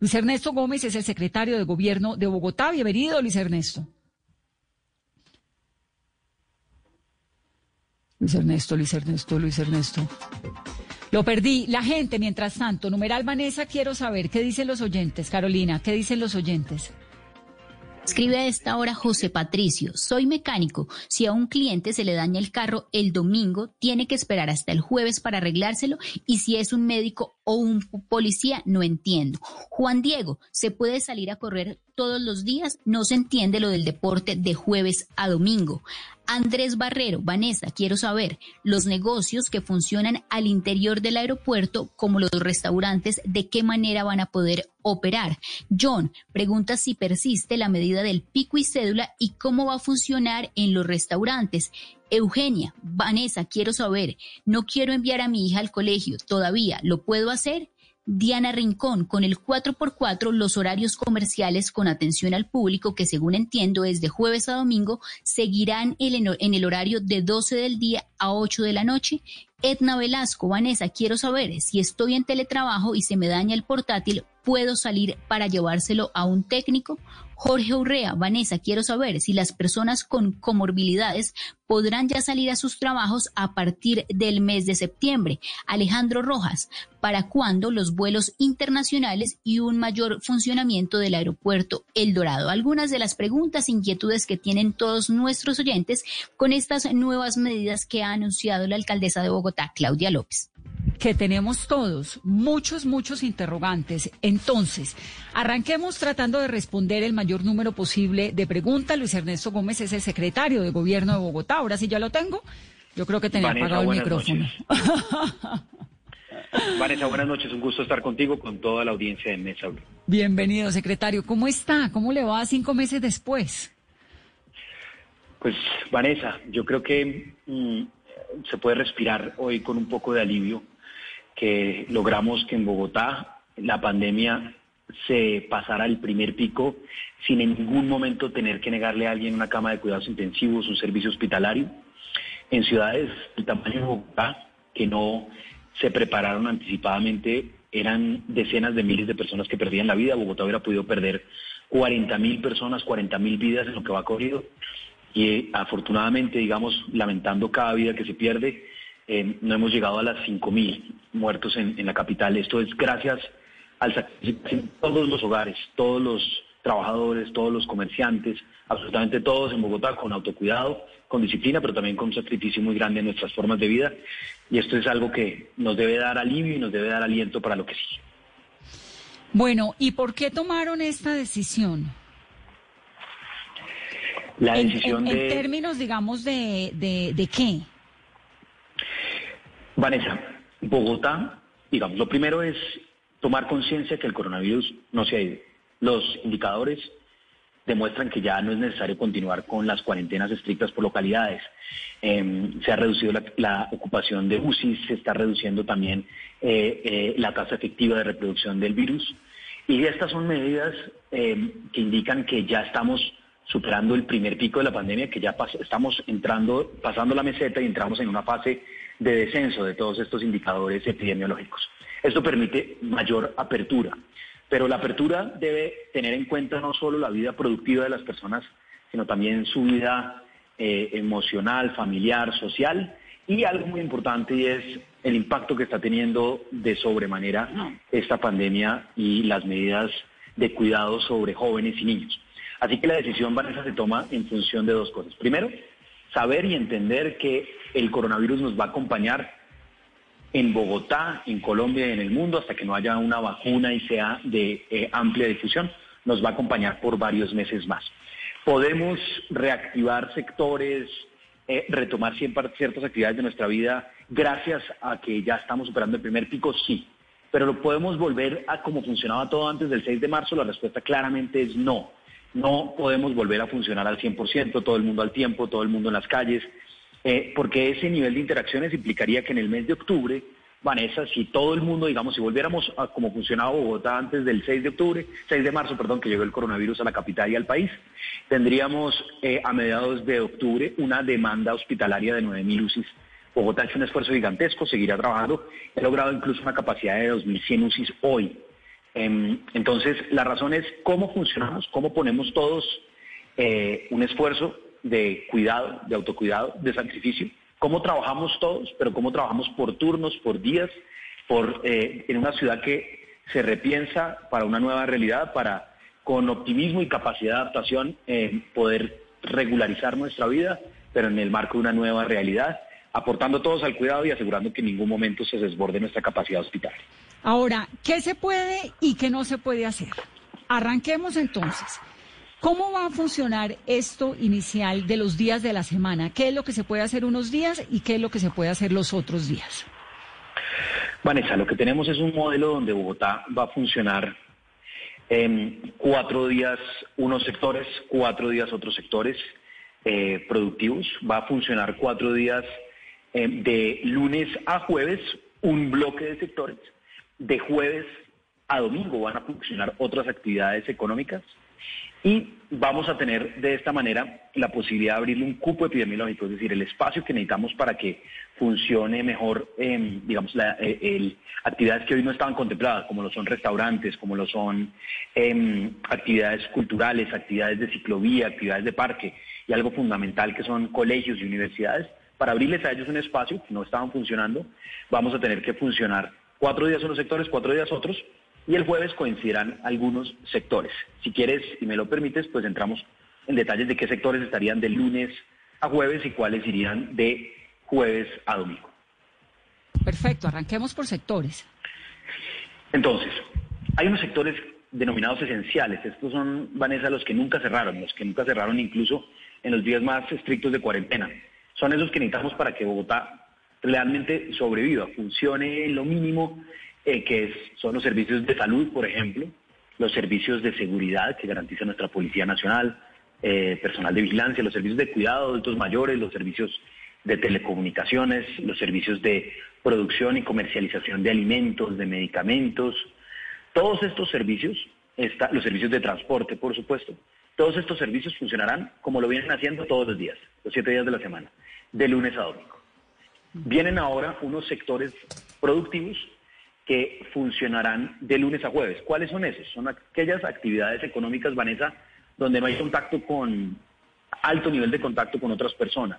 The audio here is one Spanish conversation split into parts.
Luis Ernesto Gómez es el secretario de Gobierno de Bogotá. Bienvenido, Luis Ernesto. Luis Ernesto, Luis Ernesto, Luis Ernesto. Lo perdí. La gente, mientras tanto, numeral Vanessa, quiero saber qué dicen los oyentes. Carolina, ¿qué dicen los oyentes? Escribe a esta hora José Patricio, soy mecánico. Si a un cliente se le daña el carro el domingo, tiene que esperar hasta el jueves para arreglárselo y si es un médico o un policía, no entiendo. Juan Diego, ¿se puede salir a correr todos los días? No se entiende lo del deporte de jueves a domingo. Andrés Barrero, Vanessa, quiero saber, los negocios que funcionan al interior del aeropuerto, como los restaurantes, ¿de qué manera van a poder operar? John, pregunta si persiste la medida del pico y cédula y cómo va a funcionar en los restaurantes. Eugenia, Vanessa, quiero saber, no quiero enviar a mi hija al colegio, todavía, ¿lo puedo hacer? Diana Rincón, con el 4x4, los horarios comerciales con atención al público, que según entiendo es de jueves a domingo, seguirán en el horario de 12 del día a 8 de la noche. Edna Velasco, Vanessa, quiero saber si estoy en teletrabajo y se me daña el portátil, ¿puedo salir para llevárselo a un técnico? Jorge Urrea, Vanessa, quiero saber si las personas con comorbilidades podrán ya salir a sus trabajos a partir del mes de septiembre. Alejandro Rojas, ¿para cuándo los vuelos internacionales y un mayor funcionamiento del aeropuerto El Dorado? Algunas de las preguntas, inquietudes que tienen todos nuestros oyentes con estas nuevas medidas que ha anunciado la alcaldesa de Bogotá, Claudia López que tenemos todos, muchos, muchos interrogantes. Entonces, arranquemos tratando de responder el mayor número posible de preguntas. Luis Ernesto Gómez es el secretario de Gobierno de Bogotá. Ahora sí ya lo tengo. Yo creo que tenía apagado el micrófono. Vanessa, buenas noches. Un gusto estar contigo, con toda la audiencia de Mesa. Bienvenido, secretario. ¿Cómo está? ¿Cómo le va cinco meses después? Pues, Vanessa, yo creo que mm, se puede respirar hoy con un poco de alivio que logramos que en Bogotá la pandemia se pasara el primer pico sin en ningún momento tener que negarle a alguien una cama de cuidados intensivos, un servicio hospitalario. En ciudades del tamaño de Bogotá, que no se prepararon anticipadamente, eran decenas de miles de personas que perdían la vida. Bogotá hubiera podido perder 40 mil personas, 40 mil vidas en lo que va corrido. Y afortunadamente, digamos, lamentando cada vida que se pierde, eh, no hemos llegado a las 5.000 muertos en, la capital. Esto es gracias al sacrificio de todos los hogares, todos los trabajadores, todos los comerciantes, absolutamente todos en Bogotá, con autocuidado, con disciplina, pero también con un sacrificio muy grande en nuestras formas de vida. Y esto es algo que nos debe dar alivio y nos debe dar aliento para lo que sigue. Bueno, ¿y por qué tomaron esta decisión? La decisión en, términos, digamos, de, de, de qué? Vanessa, Bogotá, digamos, lo primero es tomar conciencia que el coronavirus no se ha ido. Los indicadores demuestran que ya no es necesario continuar con las cuarentenas estrictas por localidades. Em, se ha reducido la, ocupación de UCI, se está reduciendo también eh, eh, la tasa efectiva de reproducción del virus. Y estas son medidas em, que indican que ya estamos superando el primer pico de la pandemia, que ya estamos entrando, pasando la meseta y entramos en una fase de descenso de todos estos indicadores epidemiológicos. Esto permite mayor apertura, pero la apertura debe tener en cuenta no solo la vida productiva de las personas, sino también su vida eh, emocional, familiar, social y algo muy importante y es el impacto que está teniendo de sobremanera esta pandemia y las medidas de cuidado sobre jóvenes y niños. Así que la decisión, Vanessa, se toma en función de dos cosas. Primero, saber y entender que el coronavirus nos va a acompañar en Bogotá, en Colombia y en el mundo hasta que no haya una vacuna y sea de eh, amplia difusión. Nos va a acompañar por varios meses más. ¿Podemos reactivar sectores, eh, retomar ciertas actividades de nuestra vida gracias a que ya estamos superando el primer pico? Sí. Pero lo podemos volver a como funcionaba todo antes del 6 de marzo, la respuesta claramente es no. No podemos volver a funcionar al 100%, todo el mundo al tiempo, todo el mundo en las calles, eh, porque ese nivel de interacciones implicaría que en el mes de octubre Vanessa, si todo el mundo, digamos, si volviéramos a como funcionaba Bogotá antes del 6 de octubre, 6 de marzo, perdón, que llegó el coronavirus a la capital y al país, tendríamos eh, a mediados de octubre una demanda hospitalaria de 9.000 UCIs. Bogotá ha hecho un esfuerzo gigantesco, seguirá trabajando, ha logrado incluso una capacidad de 2.100 UCIs hoy. Em, entonces, la razón es cómo funcionamos, cómo ponemos todos eh, un esfuerzo de cuidado, de autocuidado, de sacrificio cómo trabajamos todos, pero cómo trabajamos por turnos, por días, por, eh, en una ciudad que se repiensa para una nueva realidad, para con optimismo y capacidad de adaptación eh, poder regularizar nuestra vida, pero en el marco de una nueva realidad, aportando todos al cuidado y asegurando que en ningún momento se desborde nuestra capacidad hospitalaria. Ahora, ¿qué se puede y qué no se puede hacer? Arranquemos entonces. ¿Cómo va a funcionar esto inicial de los días de la semana? ¿Qué es lo que se puede hacer unos días y qué es lo que se puede hacer los otros días? Vanessa, lo que tenemos es un modelo donde Bogotá va a funcionar en cuatro días unos sectores, cuatro días otros sectores eh, productivos. Va a funcionar cuatro días eh, de lunes a jueves, un bloque de sectores. De jueves a domingo van a funcionar otras actividades económicas y vamos a tener de esta manera la posibilidad de abrirle un cupo epidemiológico, es decir, el espacio que necesitamos para que funcione mejor, eh, digamos, la, eh, actividades que hoy no estaban contempladas, como lo son restaurantes, como lo son em, actividades culturales, actividades de ciclovía, actividades de parque, y algo fundamental que son colegios y universidades. Para abrirles a ellos un espacio que no estaban funcionando, vamos a tener que funcionar cuatro días unos sectores, cuatro días otros, y el jueves coincidirán algunos sectores. Si quieres y me lo permites, pues entramos en detalles de qué sectores estarían de lunes a jueves y cuáles irían de jueves a domingo. Perfecto, arranquemos por sectores. Entonces, hay unos sectores denominados esenciales. Estos son, Vanessa, los que nunca cerraron, los que nunca cerraron incluso en los días más estrictos de cuarentena. Son esos que necesitamos para que Bogotá realmente sobreviva, funcione lo mínimo eh, que son los servicios de salud, por ejemplo, los servicios de seguridad que garantiza nuestra Policía Nacional, eh, personal de vigilancia, los servicios de cuidado adultos mayores, los servicios de telecomunicaciones, los servicios de producción y comercialización de alimentos, de medicamentos. Todos estos servicios, los servicios de transporte, por supuesto, todos estos servicios funcionarán como lo vienen haciendo todos los días, los siete días de la semana, de lunes a domingo. Vienen ahora unos sectores productivos que funcionarán de lunes a jueves. ¿Cuáles son esos? Son aquellas actividades económicas, Vanessa, donde no hay contacto con alto nivel de contacto con otras personas.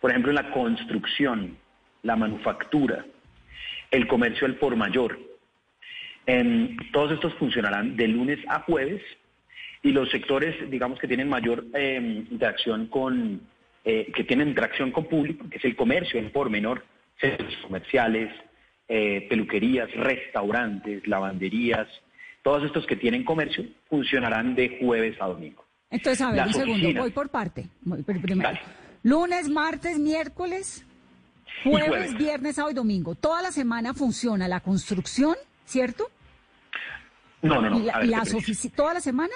Por ejemplo, en la construcción, la manufactura, el comercio al por mayor. todos estos funcionarán de lunes a jueves y los sectores, digamos, que tienen mayor em, interacción con, eh, que tienen interacción con público, que es el comercio, el por menor, centros comerciales, eh, peluquerías, restaurantes, lavanderías, todos estos que tienen comercio funcionarán de jueves a domingo. Entonces, a ver, un segundo, voy por parte. Lunes, martes, miércoles, jueves, viernes, sábado y domingo. Toda la semana funciona la construcción, ¿cierto? No, no, no. ¿Y, ¿Toda la semana?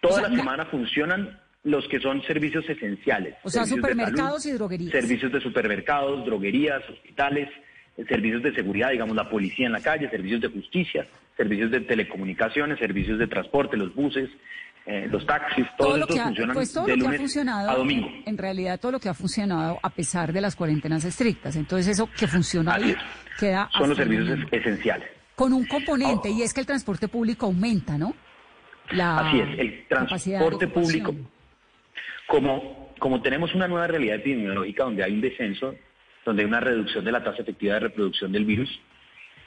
Toda la semana funcionan los que son servicios esenciales. O sea, supermercados y droguerías. Servicios de supermercados, droguerías, hospitales, servicios de seguridad, digamos la policía en la calle, servicios de justicia, servicios de telecomunicaciones, servicios de transporte, los buses, eh, los taxis, todo, lo que ha, pues todo lo que ha funcionado, a domingo. En, realidad todo lo que ha funcionado a pesar de las cuarentenas estrictas. Entonces eso que funciona ahí queda... Son los servicios esenciales. Con un componente, y es que el transporte público aumenta, ¿no? Así es, el transporte público, como, como tenemos una nueva realidad epidemiológica donde hay un descenso donde hay una reducción de la tasa efectiva de reproducción del virus.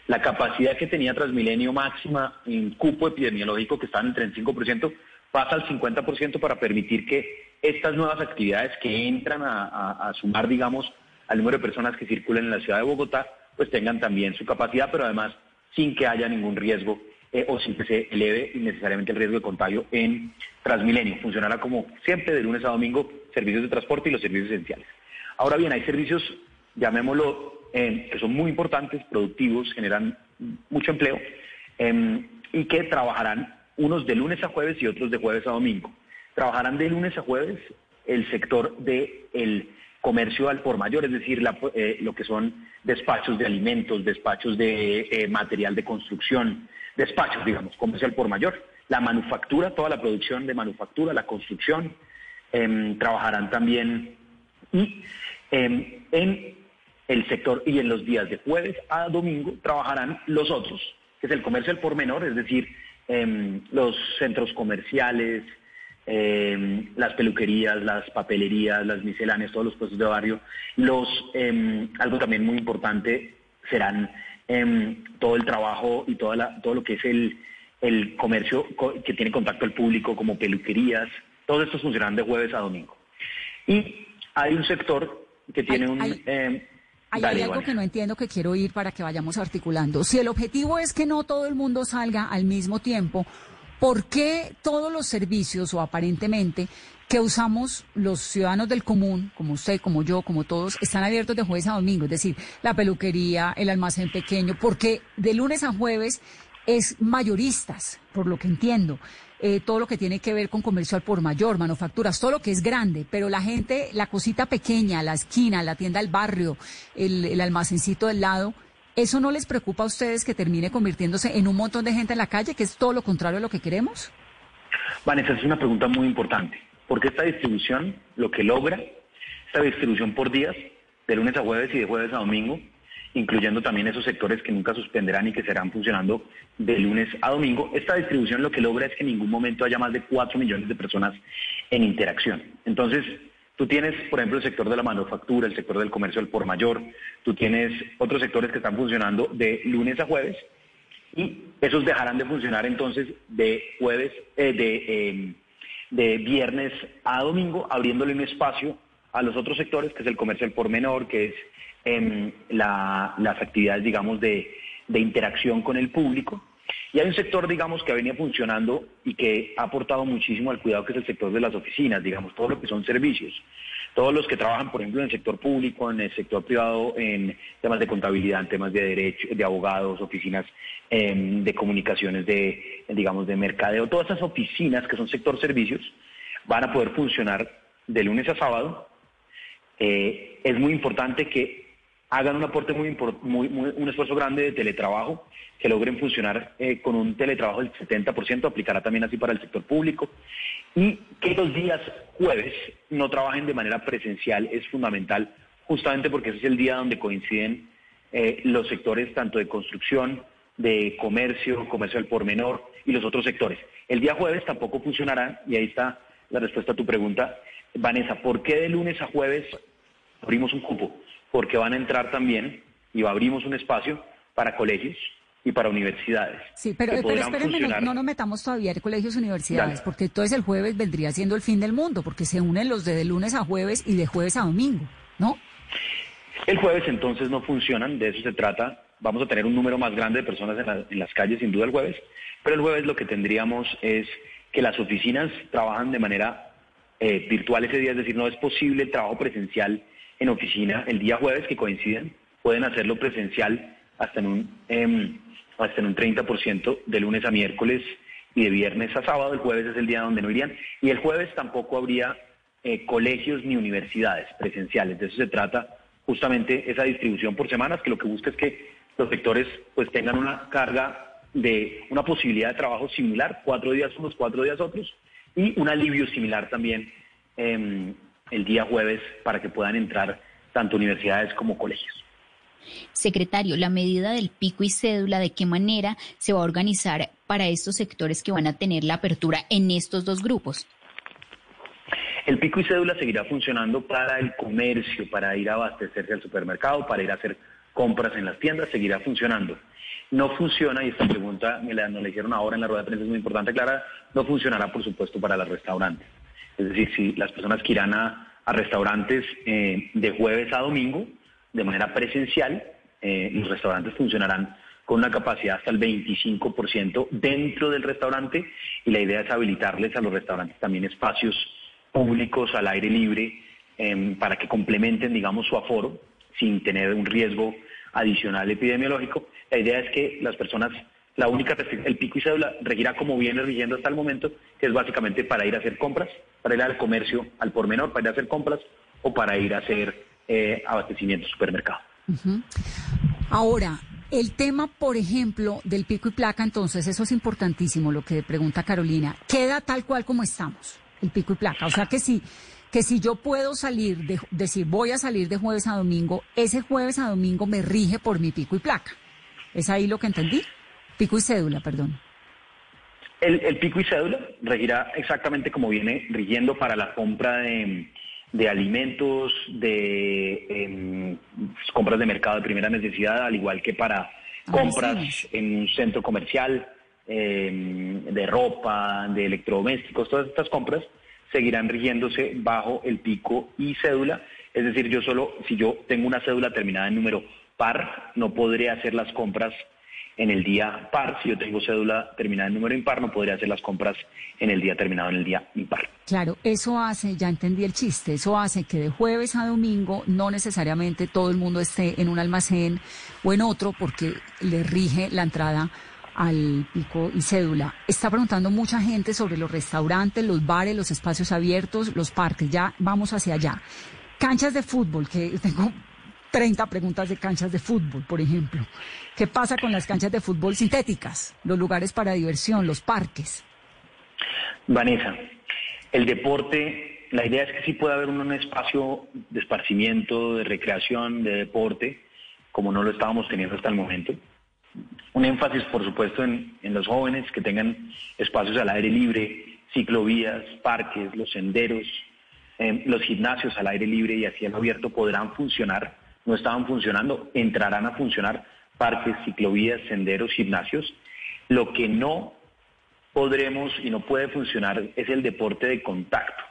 La capacidad que tenía Transmilenio máxima en cupo epidemiológico, que estaba en el 35%, pasa al 50% para permitir que estas nuevas actividades que entran a, sumar, digamos, al número de personas que circulan en la ciudad de Bogotá, pues tengan también su capacidad, pero además sin que haya ningún riesgo eh, o sin que se eleve innecesariamente el riesgo de contagio en Transmilenio. Funcionará como siempre de lunes a domingo servicios de transporte y los servicios esenciales. Ahora bien, hay servicios llamémoslo, que son muy importantes, productivos, generan mucho empleo, em, y que trabajarán unos de lunes a jueves y otros de jueves a domingo. Trabajarán de lunes a jueves el sector del comercio al por mayor, es decir, eh, lo que son despachos de alimentos, despachos de eh, material de construcción, despachos, digamos, comercio al por mayor, la manufactura, toda la producción de manufactura, la construcción, em, trabajarán también y em, en el sector y en los días de jueves a domingo trabajarán los otros, que es el comercio al por menor, es decir, em, los centros comerciales, em, las peluquerías, las papelerías, las misceláneas, todos los puestos de barrio. Los, em, algo también muy importante serán todo el trabajo y toda la, todo lo que es el, el comercio que tiene contacto al público, como peluquerías. Todos estos funcionarán de jueves a domingo. Y hay un sector que tiene un... Hay, algo que no entiendo que quiero ir para que vayamos articulando. Si el objetivo es que no todo el mundo salga al mismo tiempo, ¿por qué todos los servicios o aparentemente que usamos los ciudadanos del común, como usted, como yo, como todos, están abiertos de jueves a domingo? Es decir, la peluquería, el almacén pequeño, porque de lunes a jueves es mayoristas, por lo que entiendo. Eh, todo lo que tiene que ver con comercio por mayor, manufacturas, todo lo que es grande, pero la gente, la cosita pequeña, la esquina, la tienda del barrio, el, el almacencito del lado, ¿eso no les preocupa a ustedes que termine convirtiéndose en un montón de gente en la calle, que es todo lo contrario a lo que queremos? Vanessa, es una pregunta muy importante, porque esta distribución, lo que logra, esta distribución por días, de lunes a jueves y de jueves a domingo, incluyendo también esos sectores que nunca suspenderán y que serán funcionando de lunes a domingo. Esta distribución lo que logra es que en ningún momento haya más de 4 millones de personas en interacción. Entonces, tú tienes, por ejemplo, el sector de la manufactura, el sector del comercio al por mayor, tú tienes otros sectores que están funcionando de lunes a jueves y esos dejarán de funcionar entonces de jueves, eh, de, em, de viernes a domingo, abriéndole un espacio a los otros sectores, que es el comercio al por menor, que es en las actividades, digamos, de, interacción con el público. Y hay un sector, digamos, que venía funcionando y que ha aportado muchísimo al cuidado, que es el sector de las oficinas, digamos, todo lo que son servicios. Todos los que trabajan, por ejemplo, en el sector público, en el sector privado, en temas de contabilidad, en temas de derecho, de abogados, oficinas em, de comunicaciones, de, digamos, de mercadeo, todas esas oficinas que son sector servicios, van a poder funcionar de lunes a sábado. Eh, es muy importante que hagan un aporte muy, muy, un esfuerzo grande de teletrabajo, que logren funcionar eh, con un teletrabajo del 70%, aplicará también así para el sector público, y que los días jueves no trabajen de manera presencial es fundamental, justamente porque ese es el día donde coinciden eh, los sectores tanto de construcción, de comercio, comercio al por menor y los otros sectores. El día jueves tampoco funcionará, y ahí está la respuesta a tu pregunta, Vanessa, ¿por qué de lunes a jueves abrimos un cupo? Porque van a entrar también y abrimos un espacio para colegios y para universidades. Sí, pero, espérenme, no, nos metamos todavía en colegios y universidades, porque entonces el jueves vendría siendo el fin del mundo, porque se unen los de, lunes a jueves y de jueves a domingo, ¿no? El jueves entonces no funcionan, de eso se trata. Vamos a tener un número más grande de personas en, las calles, sin duda, el jueves, pero el jueves lo que tendríamos es que las oficinas trabajan de manera eh, virtual ese día, es decir, no es posible el trabajo presencial en oficina el día jueves que coinciden, pueden hacerlo presencial hasta en un, eh, hasta en un 30% de lunes a miércoles y de viernes a sábado. El jueves es el día donde no irían. Y el jueves tampoco habría eh, colegios ni universidades presenciales. De eso se trata justamente esa distribución por semanas, que lo que busca es que los sectores pues tengan una carga de una posibilidad de trabajo similar, cuatro días unos, cuatro días otros, y un alivio similar también eh, el día jueves para que puedan entrar tanto universidades como colegios. Secretario, la medida del pico y cédula, ¿de qué manera se va a organizar para estos sectores que van a tener la apertura en estos dos grupos? El pico y cédula seguirá funcionando para el comercio, para ir a abastecerse al supermercado, para ir a hacer compras en las tiendas, seguirá funcionando. No funciona, y esta pregunta me la, nos la hicieron ahora en la rueda de prensa, es muy importante aclarar, no funcionará, por supuesto, para los restaurantes. Es decir, si las personas que irán a, restaurantes eh, de jueves a domingo, de manera presencial, eh, los restaurantes funcionarán con una capacidad hasta el 25% dentro del restaurante y la idea es habilitarles a los restaurantes también espacios públicos al aire libre em, para que complementen, digamos, su aforo sin tener un riesgo adicional epidemiológico, La idea es que las personas, la única, el pico y cédula regirá como viene rigiendo hasta el momento, que es básicamente para ir a hacer compras, para ir al comercio al por menor, para ir a hacer compras o para ir a hacer eh, abastecimiento supermercado. Ahora, el tema, por ejemplo, del pico y placa, entonces, eso es importantísimo, lo que pregunta Carolina. ¿Queda tal cual como estamos, el pico y placa? O sea que si, que si yo puedo salir, de, decir, voy a salir de jueves a domingo, ese jueves a domingo me rige por mi pico y placa. ¿Es ahí lo que entendí? Pico y cédula, perdón. El, pico y cédula regirá exactamente como viene rigiendo para la compra de, alimentos, de em, compras de mercado de primera necesidad, al igual que para compras en un centro comercial, em, de ropa, de electrodomésticos, todas estas compras seguirán rigiéndose bajo el pico y cédula. Es decir, yo solo, si yo tengo una cédula terminada en número par, no podré hacer las compras en el día par. Si yo tengo cédula terminada en número impar, no podría hacer las compras en el día terminado en el día impar. Claro, eso hace, ya entendí el chiste, eso hace que de jueves a domingo no necesariamente todo el mundo esté en un almacén o en otro porque le rige la entrada al pico y cédula. Está preguntando mucha gente sobre los restaurantes, los bares, los espacios abiertos, los parques. Ya vamos hacia allá. Canchas de fútbol, que tengo 30 preguntas de canchas de fútbol, por ejemplo. ¿Qué pasa con las canchas de fútbol sintéticas, los lugares para diversión, los parques? Vanessa, el deporte, la idea es que sí puede haber un, espacio de esparcimiento, de recreación, de deporte, como no lo estábamos teniendo hasta el momento. Un énfasis, por supuesto, en, los jóvenes que tengan espacios al aire libre, ciclovías, parques, los senderos, eh, los gimnasios al aire libre y a cielo abierto podrán funcionar no estaban funcionando, entrarán a funcionar parques, ciclovías, senderos, gimnasios. Lo que no podremos y no puede funcionar es el deporte de contacto.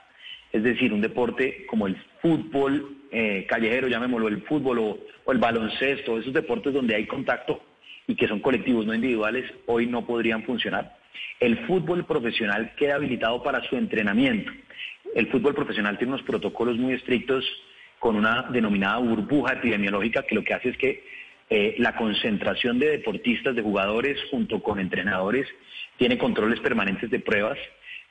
Es decir, un deporte como el fútbol eh, callejero, llamémoslo el fútbol o, o el baloncesto, esos deportes donde hay contacto y que son colectivos, no individuales, hoy no podrían funcionar. El fútbol profesional queda habilitado para su entrenamiento. El fútbol profesional tiene unos protocolos muy estrictos con una denominada burbuja epidemiológica que lo que hace es que eh, la concentración de deportistas, de jugadores junto con entrenadores, tiene controles permanentes de pruebas.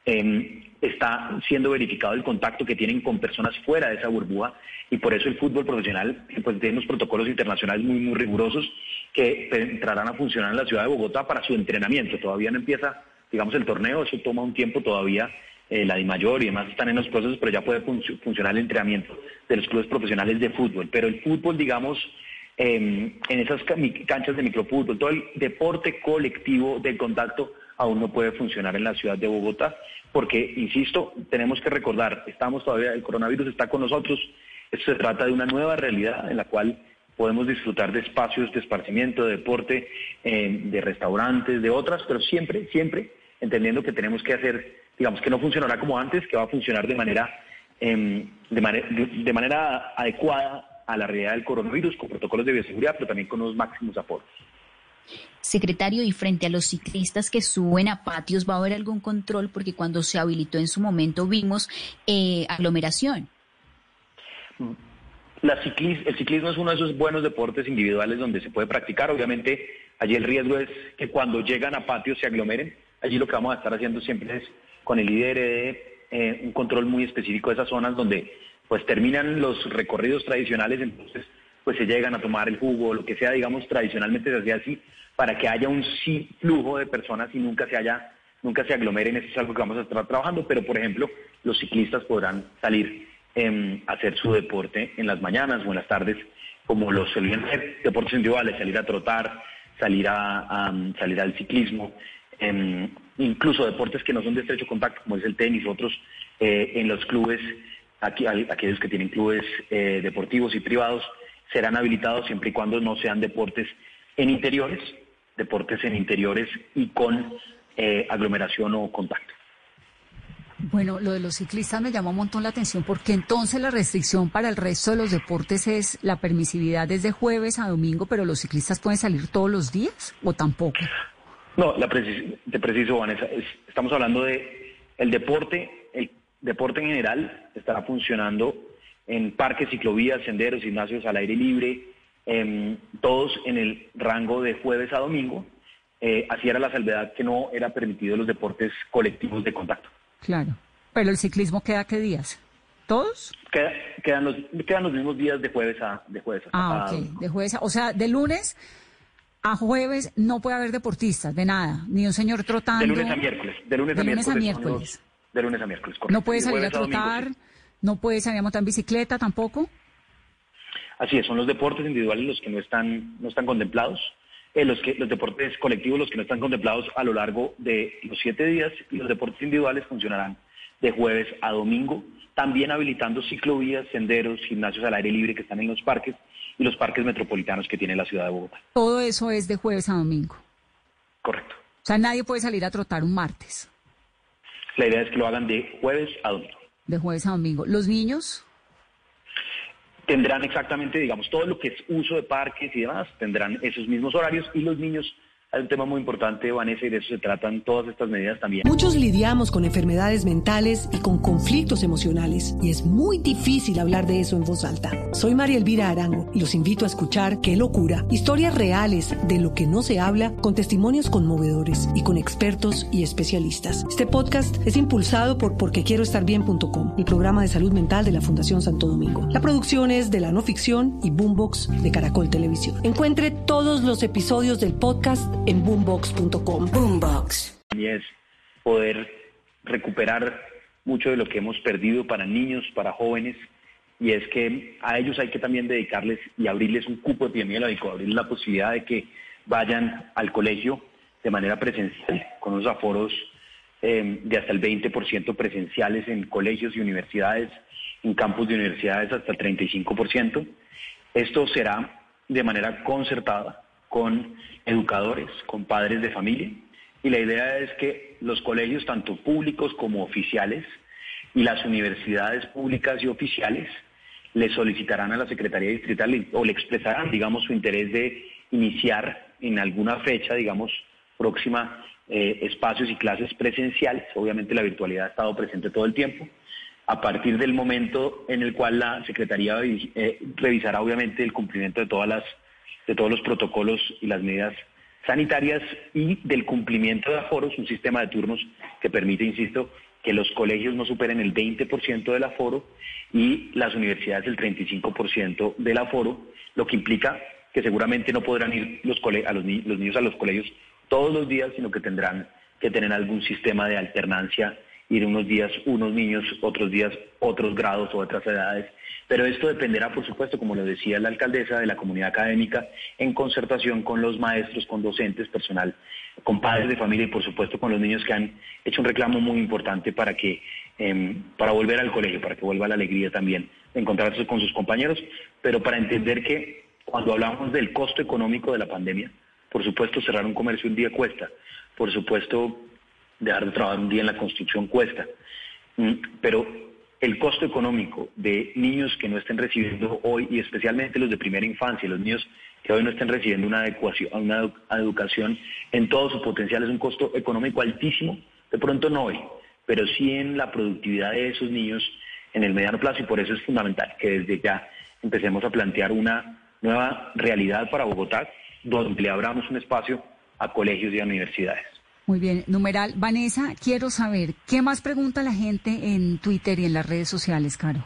Em, está siendo verificado el contacto que tienen con personas fuera de esa burbuja y por eso el fútbol profesional pues, tiene unos protocolos internacionales muy, muy rigurosos que entrarán a funcionar en la ciudad de Bogotá para su entrenamiento. Todavía no empieza, digamos, el torneo, eso toma un tiempo todavía eh, la DIMAYOR y demás están en los procesos, pero ya puede funcionar el entrenamiento de los clubes profesionales de fútbol. Pero el fútbol, digamos, em, en esas canchas de microfútbol, todo el deporte colectivo de contacto aún no puede funcionar en la ciudad de Bogotá, porque, insisto, tenemos que recordar, estamos todavía, el coronavirus está con nosotros, esto se trata de una nueva realidad en la cual podemos disfrutar de espacios de esparcimiento, de deporte, em, de restaurantes, de otras, pero siempre, siempre entendiendo que tenemos que hacer digamos que no funcionará como antes, que va a funcionar de manera, em, de, manera adecuada a la realidad del coronavirus, con protocolos de bioseguridad, pero también con unos máximos apoyos. Secretario, y frente a los ciclistas que suben a patios, ¿va a haber algún control? Porque cuando se habilitó en su momento vimos eh, aglomeración. La el ciclismo es uno de esos buenos deportes individuales donde se puede practicar. Obviamente, allí el riesgo es que cuando llegan a patios se aglomeren. Allí lo que vamos a estar haciendo siempre es con el IDRD eh, un control muy específico de esas zonas donde pues terminan los recorridos tradicionales, entonces pues se llegan a tomar el jugo, lo que sea, digamos, tradicionalmente se hacía así, para que haya un sí flujo de personas y nunca se haya, nunca se aglomeren, eso es algo que vamos a estar trabajando, pero por ejemplo, los ciclistas podrán salir em, a hacer su deporte en las mañanas o en las tardes, como los deportes individuales, salir a trotar, salir a, salir al ciclismo, em, incluso deportes que no son de estrecho contacto, como es el tenis, otros eh, en los clubes, aquí, aquellos que tienen clubes eh, deportivos y privados, serán habilitados siempre y cuando no sean deportes en interiores, deportes en interiores y con eh, aglomeración o contacto. Bueno, lo de los ciclistas me llamó un montón la atención porque entonces la restricción para el resto de los deportes es la permisividad desde jueves a domingo, pero los ciclistas pueden salir todos los días o tampoco. No, la te preciso, Vanessa, estamos hablando de el deporte, el deporte en general estará funcionando en parques, ciclovías, senderos, gimnasios al aire libre, em, todos en el rango de jueves a domingo. Eh, así era la salvedad que no era permitido los deportes colectivos de contacto. Claro. Pero el ciclismo queda qué días? ¿Todos? quedan, los, quedan los mismos días de jueves a de jueves Ah, ok. De jueves O sea, de lunes a jueves no puede haber deportistas, de nada. Ni un señor trotando. De lunes a miércoles. De lunes, a, miércoles, De lunes a miércoles, No puede salir a trotar, no puede salir a montar en bicicleta tampoco. Así es, son los deportes individuales los que no están, no están contemplados. Eh, los, que, los deportes colectivos los que no están contemplados a lo largo de los siete días y los deportes individuales funcionarán de jueves a domingo, también habilitando ciclovías, senderos, gimnasios al aire libre que están en los parques y los parques metropolitanos que tiene la ciudad de Bogotá. Todo eso es de jueves a domingo. Correcto. O sea, nadie puede salir a trotar un martes. La idea es que lo hagan de jueves a domingo. De jueves a domingo. ¿Los niños? Tendrán exactamente, digamos, todo lo que es uso de parques y demás, tendrán esos mismos horarios y los niños hay un tema muy importante, Vanessa, y de eso se tratan todas estas medidas también. Muchos lidiamos con enfermedades mentales y con conflictos emocionales, y es muy difícil hablar de eso en voz alta. Soy María Elvira Arango y los invito a escuchar Qué locura, historias reales de lo que no se habla, con testimonios conmovedores y con expertos y especialistas. Este podcast es impulsado por porquequieroestarbien.com, el programa de salud mental de la Fundación Santo Domingo. La producción es de la no ficción y Boombox de Caracol Televisión. Encuentre todos los episodios del podcast en boombox.com. Boombox. Y es poder recuperar mucho de lo que hemos perdido para niños, para jóvenes, y es que a ellos hay que también dedicarles y abrirles un cupo epidemiológico, abrirles la posibilidad de que vayan al colegio de manera presencial, con unos aforos eh, de hasta el 20% presenciales en colegios y universidades, en campus de universidades hasta el 35%. Esto será de manera concertada con educadores, con padres de familia. Y la idea es que los colegios, tanto públicos como oficiales, y las universidades públicas y oficiales, le solicitarán a la Secretaría Distrital o le expresarán, digamos, su interés de iniciar en alguna fecha, digamos, próxima, eh, espacios y clases presenciales. Obviamente la virtualidad ha estado presente todo el tiempo. A partir del momento en el cual la Secretaría eh, revisará, obviamente, el cumplimiento de todas las de todos los protocolos y las medidas sanitarias y del cumplimiento de aforos, un sistema de turnos que permite, insisto, que los colegios no superen el 20% del aforo y las universidades el 35% del aforo, lo que implica que seguramente no podrán ir los, niños a los colegios todos los días, sino que tendrán que tener algún sistema de alternancia ir unos días unos niños, otros días otros grados o otras edades. Pero esto dependerá, por supuesto, como lo decía la alcaldesa, de la comunidad académica, en concertación con los maestros, con docentes, personal, con padres de familia y, por supuesto, con los niños que han hecho un reclamo muy importante para que em, para volver al colegio, para que vuelva la alegría también de encontrarse con sus compañeros, pero para entender que cuando hablamos del costo económico de la pandemia, por supuesto, cerrar un comercio un día cuesta. Por supuesto, dejar de trabajar un día en la construcción cuesta. Mm, pero el costo económico de niños que no estén recibiendo hoy, y especialmente los de primera infancia, los niños que hoy no estén recibiendo una, adecuación, una educación en todo su potencial, es un costo económico altísimo, de pronto no hoy, pero sí en la productividad de esos niños en el mediano plazo, y por eso es fundamental que desde ya empecemos a plantear una nueva realidad para Bogotá, donde le abramos un espacio a colegios y a universidades. Muy bien, numeral. Vanessa, quiero saber, ¿qué más pregunta la gente en Twitter y en las redes sociales, Caro?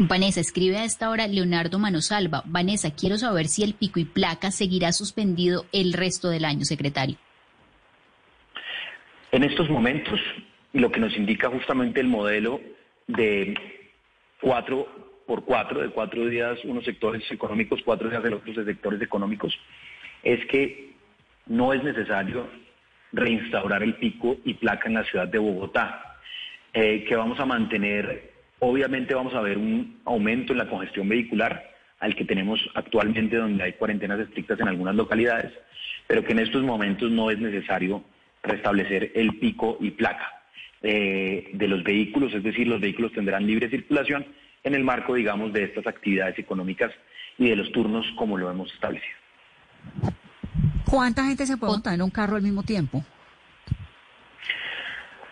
Vanessa, escribe a esta hora Leonardo Manosalva. Vanessa, quiero saber si el pico y placa seguirá suspendido el resto del año, secretario. En estos momentos, lo que nos indica justamente el modelo de cuatro por cuatro, de cuatro días unos sectores económicos, cuatro días de los otros sectores económicos, es que no es necesario reinstaurar el pico y placa en la ciudad de Bogotá, eh, que vamos a mantener, obviamente vamos a ver un aumento en la congestión vehicular al que tenemos actualmente donde hay cuarentenas estrictas en algunas localidades, pero que en estos momentos no es necesario restablecer el pico y placa eh, de los vehículos, es decir, los vehículos tendrán libre circulación en el marco, digamos, de estas actividades económicas y de los turnos como lo hemos establecido. ¿Cuánta gente se puede montar en un carro al mismo tiempo?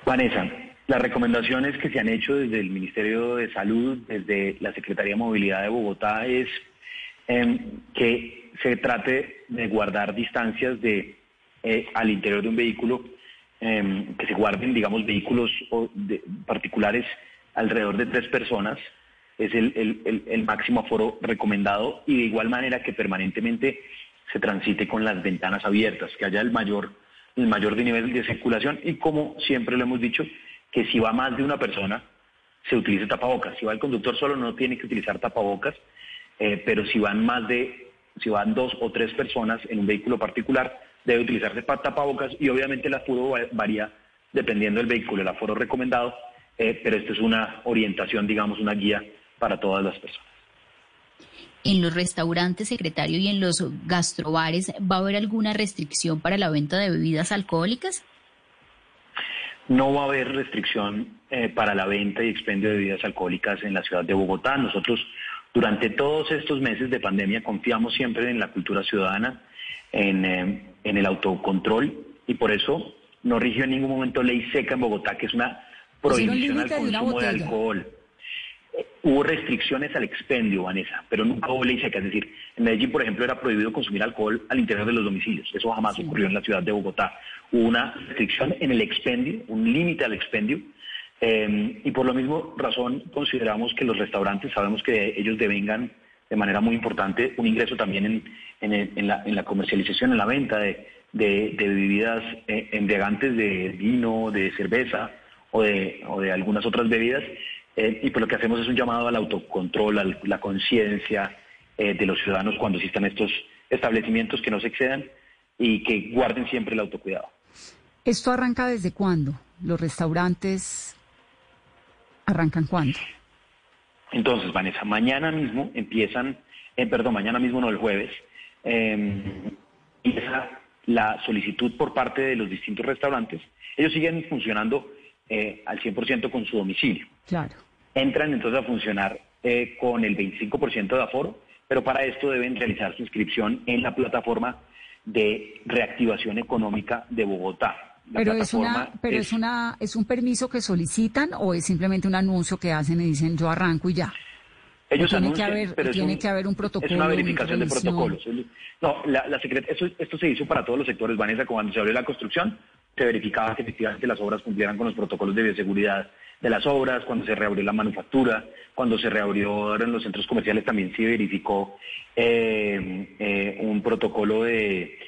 Vanessa, las recomendaciones que se han hecho desde el Ministerio de Salud, desde la Secretaría de Movilidad de Bogotá, es em, que se trate de guardar distancias de eh, al interior de un vehículo, em, que se guarden, digamos, vehículos particulares alrededor de tres personas, es el, máximo aforo recomendado y de igual manera que permanentemente se transite con las ventanas abiertas, que haya el mayor, el mayor nivel de circulación y como siempre lo hemos dicho, que si va más de una persona, se utilice tapabocas. Si va el conductor solo no tiene que utilizar tapabocas, eh, pero si van más de, si van dos o tres personas en un vehículo particular, debe utilizarse tapabocas y obviamente el aforo varía dependiendo del vehículo, el aforo recomendado, eh, pero esto es una orientación, digamos, una guía para todas las personas. En los restaurantes, secretario, y en los gastrobares, ¿va a haber alguna restricción para la venta de bebidas alcohólicas? No va a haber restricción eh, para la venta y expendio de bebidas alcohólicas en la ciudad de Bogotá. Nosotros, durante todos estos meses de pandemia, confiamos siempre en la cultura ciudadana, en, eh, en el autocontrol, y por eso no rigió en ningún momento ley seca en Bogotá, que es una prohibición al consumo de alcohol hubo restricciones al expendio, Vanessa, pero nunca hubo ley seca. Es decir, en Medellín, por ejemplo, era prohibido consumir alcohol al interior de los domicilios. Eso jamás ocurrió en la ciudad de Bogotá. Hubo una restricción en el expendio, un límite al expendio. Eh, y por lo mismo razón consideramos que los restaurantes, sabemos que ellos devengan de manera muy importante un ingreso también en, la, comercialización, en la venta de, bebidas eh, embriagantes, de vino, de cerveza o de, o de algunas otras bebidas. Eh, y pues lo que hacemos es un llamado al autocontrol, a la conciencia eh, de los ciudadanos cuando existan estos establecimientos que no se excedan y que guarden siempre el autocuidado. ¿Esto arranca desde cuándo? ¿Los restaurantes arrancan cuándo? Entonces, Vanessa, mañana mismo empiezan, eh, perdón, mañana mismo no el jueves, em, empieza la solicitud por parte de los distintos restaurantes. Ellos siguen funcionando al 100% con su domicilio. Claro entran entonces a funcionar eh, con el 25% de aforo, pero para esto deben realizar su inscripción en la plataforma de reactivación económica de Bogotá. pero es una, pero es, una, es un permiso que solicitan o es simplemente un anuncio que hacen y dicen yo arranco y ya. Ellos tiene que haber, pero tiene que haber un protocolo. Es una verificación de protocolos. No, la, la esto se hizo para todos los sectores, Vanessa, cuando se abrió la construcción, se verificaba que efectivamente las obras cumplieran con los protocolos de bioseguridad de las obras, cuando se reabrió la manufactura, cuando se reabrieron los centros comerciales también se verificó eh, eh, un protocolo de,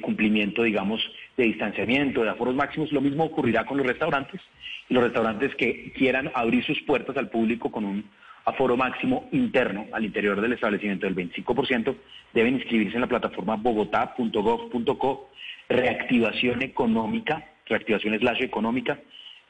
cumplimiento, digamos, de distanciamiento, de aforos máximos. Lo mismo ocurrirá con los restaurantes. Los restaurantes que quieran abrir sus puertas al público con un aforo máximo interno al interior del establecimiento del 25%, deben inscribirse en la plataforma bogotá.gov.co, reactivación económica, reactivación slash económica,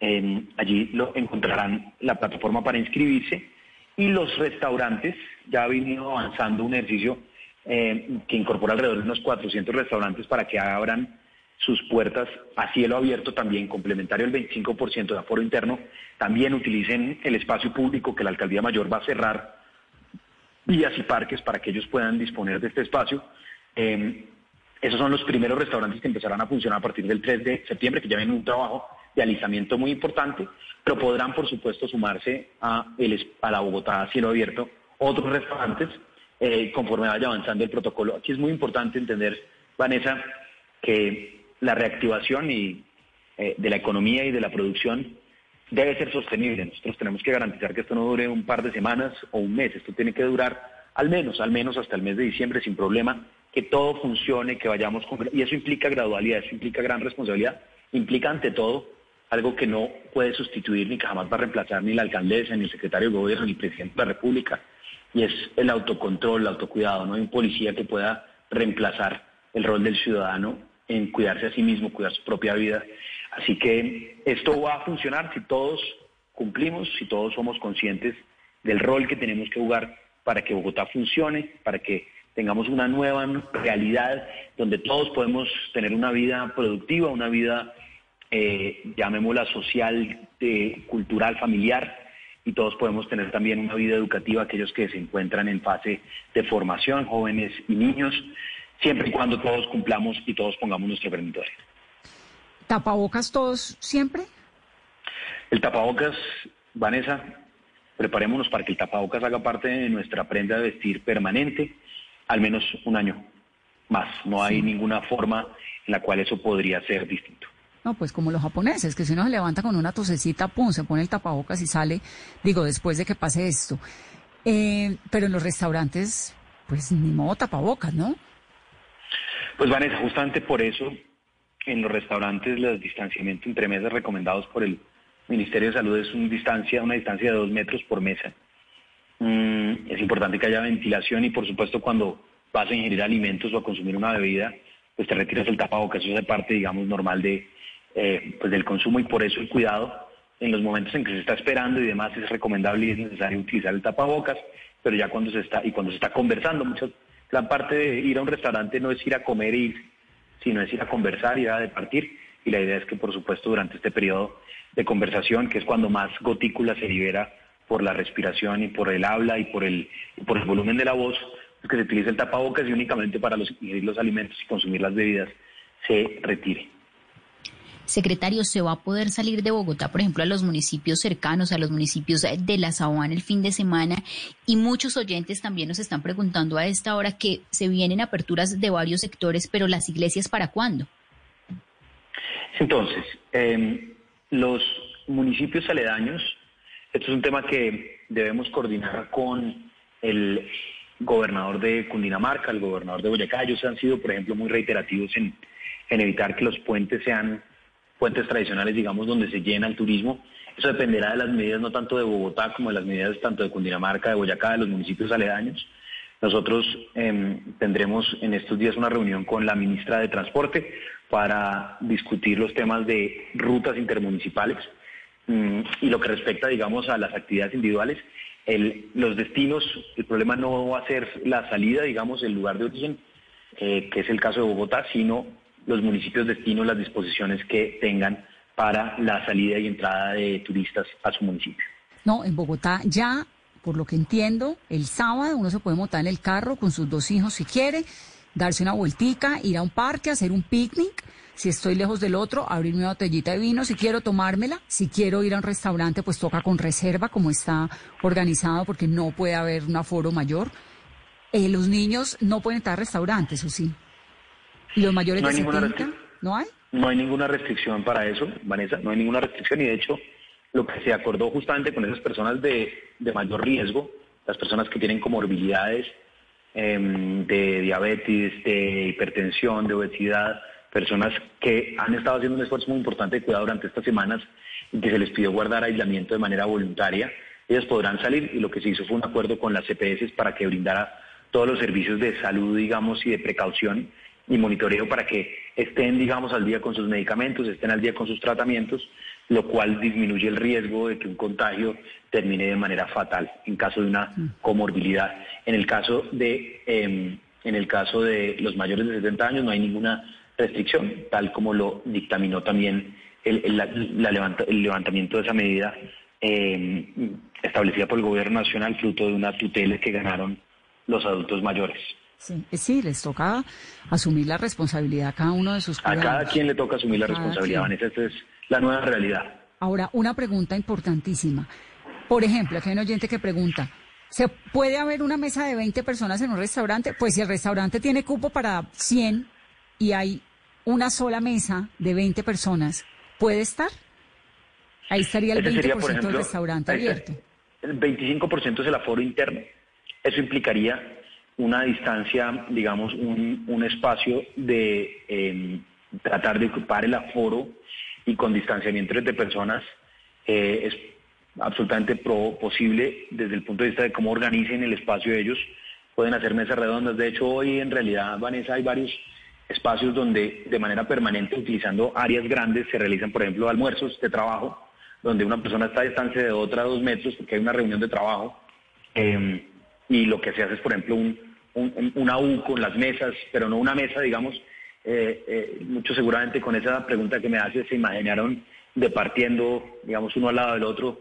allí lo encontrarán la plataforma para inscribirse y los restaurantes, ya ha venido avanzando un ejercicio eh, que incorpora alrededor de unos 400 restaurantes para que abran sus puertas a cielo abierto también, complementario al 25% de aforo interno, también utilicen el espacio público que la Alcaldía Mayor va a cerrar, vías y parques para que ellos puedan disponer de este espacio. Eh, esos son los primeros restaurantes que empezarán a funcionar a partir del 3 de septiembre, que ya ven un trabajo de alistamiento muy importante, pero podrán, por supuesto, sumarse a, el, a la Bogotá a cielo abierto otros restaurantes eh, conforme vaya avanzando el protocolo. Aquí es muy importante entender, Vanessa, que la reactivación y, eh, de la economía y de la producción debe ser sostenible. Nosotros tenemos que garantizar que esto no dure un par de semanas o un mes. Esto tiene que durar al menos, al menos hasta el mes de diciembre sin problema, que todo funcione, que vayamos con... Y eso implica gradualidad, eso implica gran responsabilidad, implica ante todo algo que no puede sustituir ni que jamás va a reemplazar ni la alcaldesa, ni el secretario de gobierno, ni el presidente de la República, y es el autocontrol, el autocuidado. No hay un policía que pueda reemplazar el rol del ciudadano en cuidarse a sí mismo, cuidar su propia vida. Así que esto va a funcionar si todos cumplimos, si todos somos conscientes del rol que tenemos que jugar para que Bogotá funcione, para que tengamos una nueva realidad donde todos podemos tener una vida productiva, una vida eh, llamémosla social, cultural, familiar, y todos podemos tener también una vida educativa, aquellos que se encuentran en fase de formación, jóvenes y niños, siempre y cuando todos cumplamos y todos pongamos nuestro granito ¿Tapabocas todos siempre? El tapabocas, Vanessa, preparémonos para que el tapabocas haga parte de nuestra prenda de vestir permanente. al menos un año más. No hay ninguna forma en la cual eso podría ser distinto. No, pues como los japoneses, que si uno se levanta con una tosecita, pum, se pone el tapabocas y sale, digo, después de que pase esto. Eh, pero en los restaurantes, pues ni modo tapabocas, ¿no? Pues Vanessa, justamente por eso en los restaurantes los distanciamientos entre mesas recomendados por el Ministerio de Salud es una distancia, una distancia de dos metros por mesa. Mm, es importante que haya ventilación y por supuesto cuando vas a ingerir alimentos o a consumir una bebida, pues te retiras el tapabocas, eso es parte, digamos, normal de, eh, pues del consumo y por eso el cuidado en los momentos en que se está esperando y demás es recomendable y es necesario utilizar el tapabocas, pero ya cuando se está, y cuando se está conversando, mucho, la parte de ir a un restaurante no es ir a comer y ir, sino es ir a conversar y a departir, y la idea es que por supuesto durante este periodo de conversación, que es cuando más gotícula se libera por la respiración y por el habla y por el, por el volumen de la voz, pues que se utilice el tapabocas y únicamente para los, ingerir los alimentos y consumir las bebidas se retire. Secretario, ¿se va a poder salir de Bogotá, por ejemplo, a los municipios cercanos, a los municipios de la Sabana el fin de semana? Y muchos oyentes también nos están preguntando a esta hora que se vienen aperturas de varios sectores, pero las iglesias para cuándo? Entonces, em, los municipios aledaños, esto es un tema que debemos coordinar con el gobernador de Cundinamarca, el gobernador de Boyacá. Ellos han sido, por ejemplo, muy reiterativos en, en evitar que los puentes sean puentes tradicionales, digamos, donde se llena el turismo. Eso dependerá de las medidas no tanto de Bogotá como de las medidas tanto de Cundinamarca, de Boyacá, de los municipios aledaños. Nosotros em, tendremos en estos días una reunión con la ministra de Transporte para discutir los temas de rutas intermunicipales mm, y lo que respecta, digamos, a las actividades individuales. El, los destinos, el problema no va a ser la salida, digamos, el lugar de origen, eh, que es el caso de Bogotá, sino los municipios destino las disposiciones que tengan para la salida y entrada de turistas a su municipio. No, en Bogotá ya, por lo que entiendo, el sábado uno se puede montar en el carro con sus dos hijos si quiere, darse una vueltica, ir a un parque, hacer un picnic. Si estoy lejos del otro, abrirme una botellita de vino, si quiero tomármela. Si quiero ir a un restaurante, pues toca con reserva, como está organizado, porque no puede haber un aforo mayor. Eh, los niños no pueden estar en restaurantes, ¿o sí? ¿Y los mayores no de 70? ¿No hay? No hay ninguna restricción para eso, Vanessa, no hay ninguna restricción y de hecho lo que se acordó justamente con esas personas de, mayor riesgo, las personas que tienen comorbilidades em, de diabetes, de hipertensión, de obesidad, personas que han estado haciendo un esfuerzo muy importante de cuidado durante estas semanas y que se les pidió guardar aislamiento de manera voluntaria, ellas podrán salir y lo que se hizo fue un acuerdo con las CPS para que brindara todos los servicios de salud, digamos, y de precaución y monitoreo para que estén, digamos, al día con sus medicamentos, estén al día con sus tratamientos, lo cual disminuye el riesgo de que un contagio termine de manera fatal en caso de una mm. comorbilidad. En el caso de, em, en el caso de los mayores de 70 años no hay ninguna restricción, tal como lo dictaminó también el, el levantamiento de esa medida em, establecida por el Gobierno Nacional, fruto de una tutela que ganaron los adultos mayores. Sí, eh, sí, les toca asumir la responsabilidad a cada uno de sus cuidados. A cada quien le toca asumir la responsabilidad, Vanessa, esta es la nueva realidad. Ahora, una pregunta importantísima. Por ejemplo, aquí hay un oyente que pregunta, ¿se puede haber una mesa de 20 personas en un restaurante? Pues si el restaurante tiene cupo para 100 y hay una sola mesa de 20 personas, ¿puede estar? Ahí estaría el 20% del restaurante abierto. El 25% es el aforo interno. Eso implicaría una distancia, digamos, un, espacio de em, tratar de ocupar el aforo y con distanciamiento entre personas eh, es absolutamente posible desde el punto de vista de cómo organicen el espacio de ellos. Pueden hacer mesas redondas. De hecho, hoy en realidad, Vanessa, hay varios espacios donde de manera permanente, utilizando áreas grandes, se realizan, por ejemplo, almuerzos de trabajo, donde una persona está a distancia de otra dos metros porque hay una reunión de trabajo. Em, y lo que se hace es, por ejemplo, un, una U con las mesas, pero no una mesa, digamos. Eh, eh, muchos seguramente con esa pregunta que me hace se imaginaron departiendo, digamos, uno al lado del otro,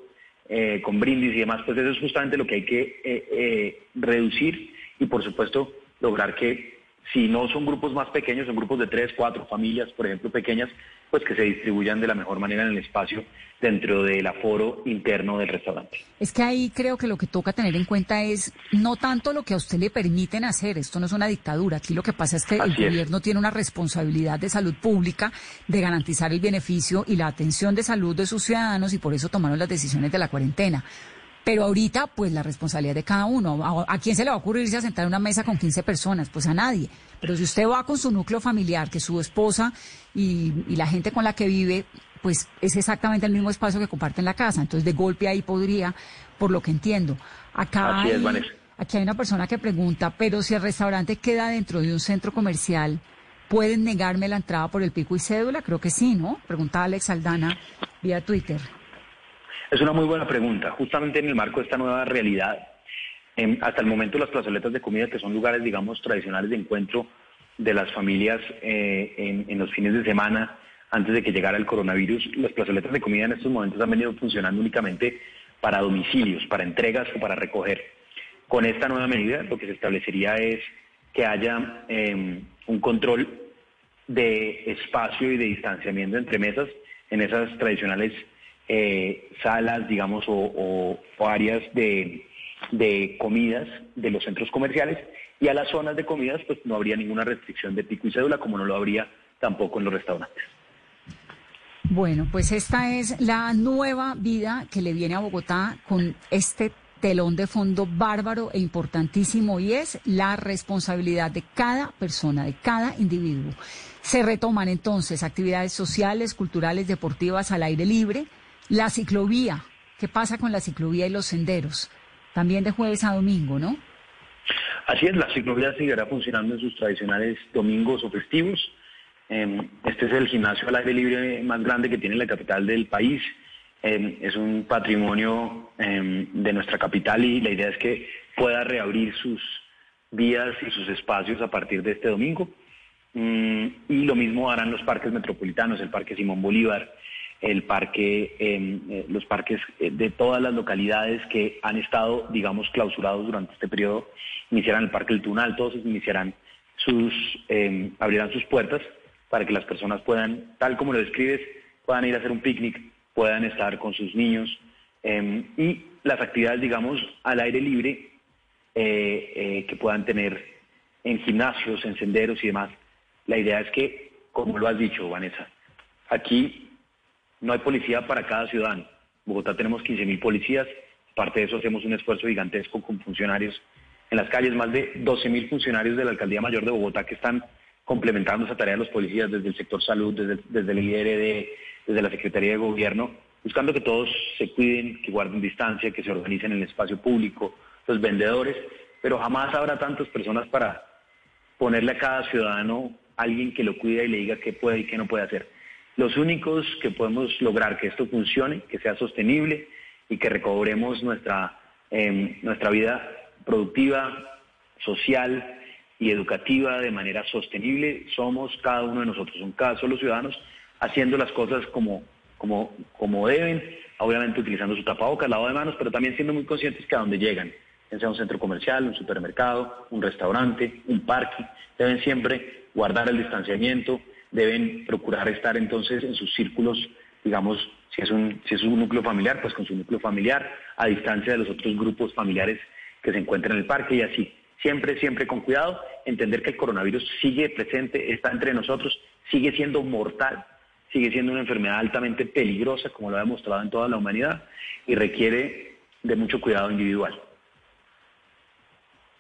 eh, con brindis y demás. Pues eso es justamente lo que hay que reducir y, por supuesto, lograr que si no son grupos más pequeños, son grupos de tres, cuatro familias, por ejemplo, pequeñas, pues que se distribuyan de la mejor manera en el espacio dentro del aforo interno del restaurante. Es que ahí creo que lo que toca tener en cuenta es no tanto lo que a usted le permiten hacer, esto no es una dictadura, aquí lo que pasa es que el gobierno tiene una responsabilidad de salud pública de garantizar el beneficio y la atención de salud de sus ciudadanos y por eso tomaron las decisiones de la cuarentena. Pero ahorita, pues la responsabilidad de cada uno. ¿A, quién se le va a ocurrir irse a sentar en una mesa con 15 personas? Pues a nadie. Pero si usted va con su núcleo familiar, que su esposa y, la gente con la que vive, pues es exactamente el mismo espacio que comparten la casa. Entonces, de golpe ahí podría, por lo que entiendo. Acá hay, aquí hay una persona que pregunta, pero si el restaurante queda dentro de un centro comercial, ¿pueden negarme la entrada por el pico y cédula? Creo que sí, ¿no? Preguntaba Alex Aldana vía Twitter. Es una muy buena pregunta. Justamente en el marco de esta nueva realidad, hasta el momento las plazoletas de comida, que son lugares, digamos, tradicionales de encuentro de las familias eh, en, los fines de semana, antes de que llegara el coronavirus, las plazoletas de comida en estos momentos han venido funcionando únicamente para domicilios, para entregas o para recoger. Con esta nueva medida, lo que se establecería es que haya em, un control de espacio y de distanciamiento entre mesas en esas tradicionales eh, salas, digamos, o, áreas de, comidas de los centros comerciales y a las zonas de comidas pues no habría ninguna restricción de pico y cédula como no lo habría tampoco en los restaurantes. Bueno, pues esta es la nueva vida que le viene a Bogotá con este telón de fondo bárbaro e importantísimo y es la responsabilidad de cada persona, de cada individuo. Se retoman entonces actividades sociales, culturales, deportivas al aire libre, la ciclovía, ¿qué pasa con la ciclovía y los senderos? También de jueves a domingo, ¿no? Así es, la ciclovía seguirá funcionando en sus tradicionales domingos o festivos. Em, este es el gimnasio al aire libre más grande que tiene la capital del país. Em, es un patrimonio em, de nuestra capital y la idea es que pueda reabrir sus vías y sus espacios a partir de este domingo. Mm, y lo mismo harán los parques metropolitanos, el Parque Simón Bolívar, el parque, em, eh, los parques eh, de todas las localidades que han estado, digamos, clausurados durante este periodo, iniciarán el Parque del Tunal, todos iniciarán sus, em, abrirán sus puertas para que las personas puedan, tal como lo describes, puedan ir a hacer un picnic, puedan estar con sus niños em, y las actividades, digamos, al aire libre eh, que puedan tener en gimnasios, en senderos y demás. La idea es que, como lo has dicho, Vanessa, aquí no hay policía para cada ciudadano. En Bogotá tenemos 15.000 policías, parte de eso hacemos un esfuerzo gigantesco con funcionarios en las calles, más de 12.000 funcionarios de la Alcaldía Mayor de Bogotá que están complementando esa tarea de los policías desde el sector salud, desde, desde el IRD, desde la Secretaría de Gobierno, buscando que todos se cuiden, que guarden distancia, que se organicen en el espacio público, los vendedores, pero jamás habrá tantas personas para ponerle a cada ciudadano alguien que lo cuida y le diga qué puede y qué no puede hacer los únicos que podemos lograr que esto funcione, que sea sostenible y que recobremos nuestra, em, nuestra vida productiva, social y educativa de manera sostenible, somos cada uno de nosotros, son cada solo ciudadanos haciendo las cosas como, como, como deben, obviamente utilizando su tapabocas, lavado de manos, pero también siendo muy conscientes que a donde llegan, sea un centro comercial, un supermercado, un restaurante, un parque, deben siempre guardar el distanciamiento, deben procurar estar entonces en sus círculos, digamos, si es un, si es un núcleo familiar, pues con su núcleo familiar, a distancia de los otros grupos familiares que se encuentran en el parque y así. Siempre, siempre con cuidado, entender que el coronavirus sigue presente, está entre nosotros, sigue siendo mortal, sigue siendo una enfermedad altamente peligrosa, como lo ha demostrado en toda la humanidad, y requiere de mucho cuidado individual.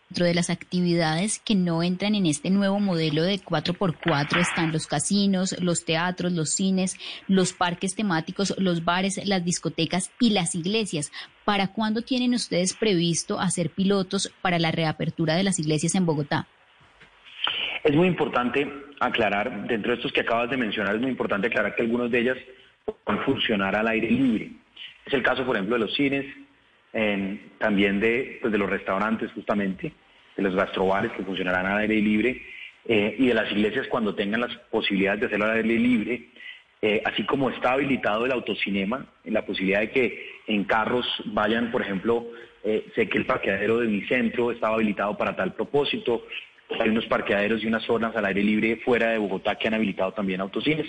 Dentro de las actividades que no entran en este nuevo modelo de 4x4 están los casinos, los teatros, los cines, los parques temáticos, los bares, las discotecas y las iglesias. ¿Para cuándo tienen ustedes previsto hacer pilotos para la reapertura de las iglesias en Bogotá? Es muy importante aclarar, dentro de estos que acabas de mencionar, es muy importante aclarar que algunos de ellas a funcionar al aire libre. Es el caso, por ejemplo, de los cines, también de, pues, de los restaurantes justamente, de los gastrobares que funcionarán al aire libre eh, y de las iglesias cuando tengan las posibilidades de hacerlo al aire libre, eh, así como está habilitado el autocinema, la posibilidad de que en carros vayan, por ejemplo, eh, sé que el parqueadero de mi centro estaba habilitado para tal propósito, Hay unos parqueaderos y unas zonas al aire libre fuera de Bogotá que han habilitado también autocines.